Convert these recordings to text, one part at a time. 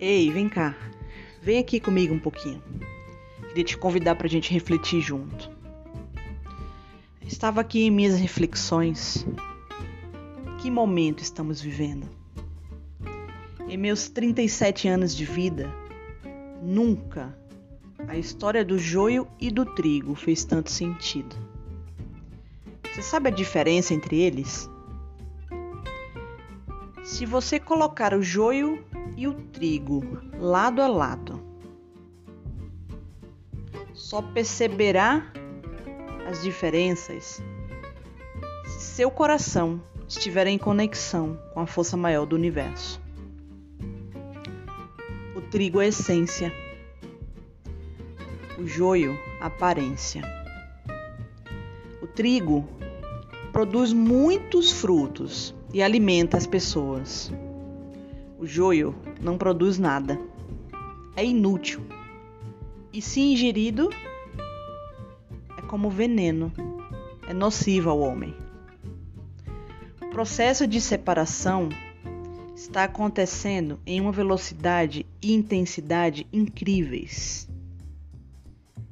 Ei, vem cá. Vem aqui comigo um pouquinho. Queria te convidar para a gente refletir junto. Estava aqui em minhas reflexões. Que momento estamos vivendo? Em meus 37 anos de vida, nunca a história do joio e do trigo fez tanto sentido. Você sabe a diferença entre eles? Se você colocar o joio e o trigo lado a lado, só perceberá as diferenças se seu coração estiver em conexão com a força maior do universo. O trigo é essência, o joio, aparência. O trigo produz muitos frutos e alimenta as pessoas. O joio não produz nada. É inútil. E se ingerido, é como veneno. É nocivo ao homem. O processo de separação está acontecendo em uma velocidade e intensidade incríveis.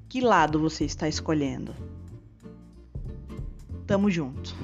Que lado você está escolhendo? Tamo junto.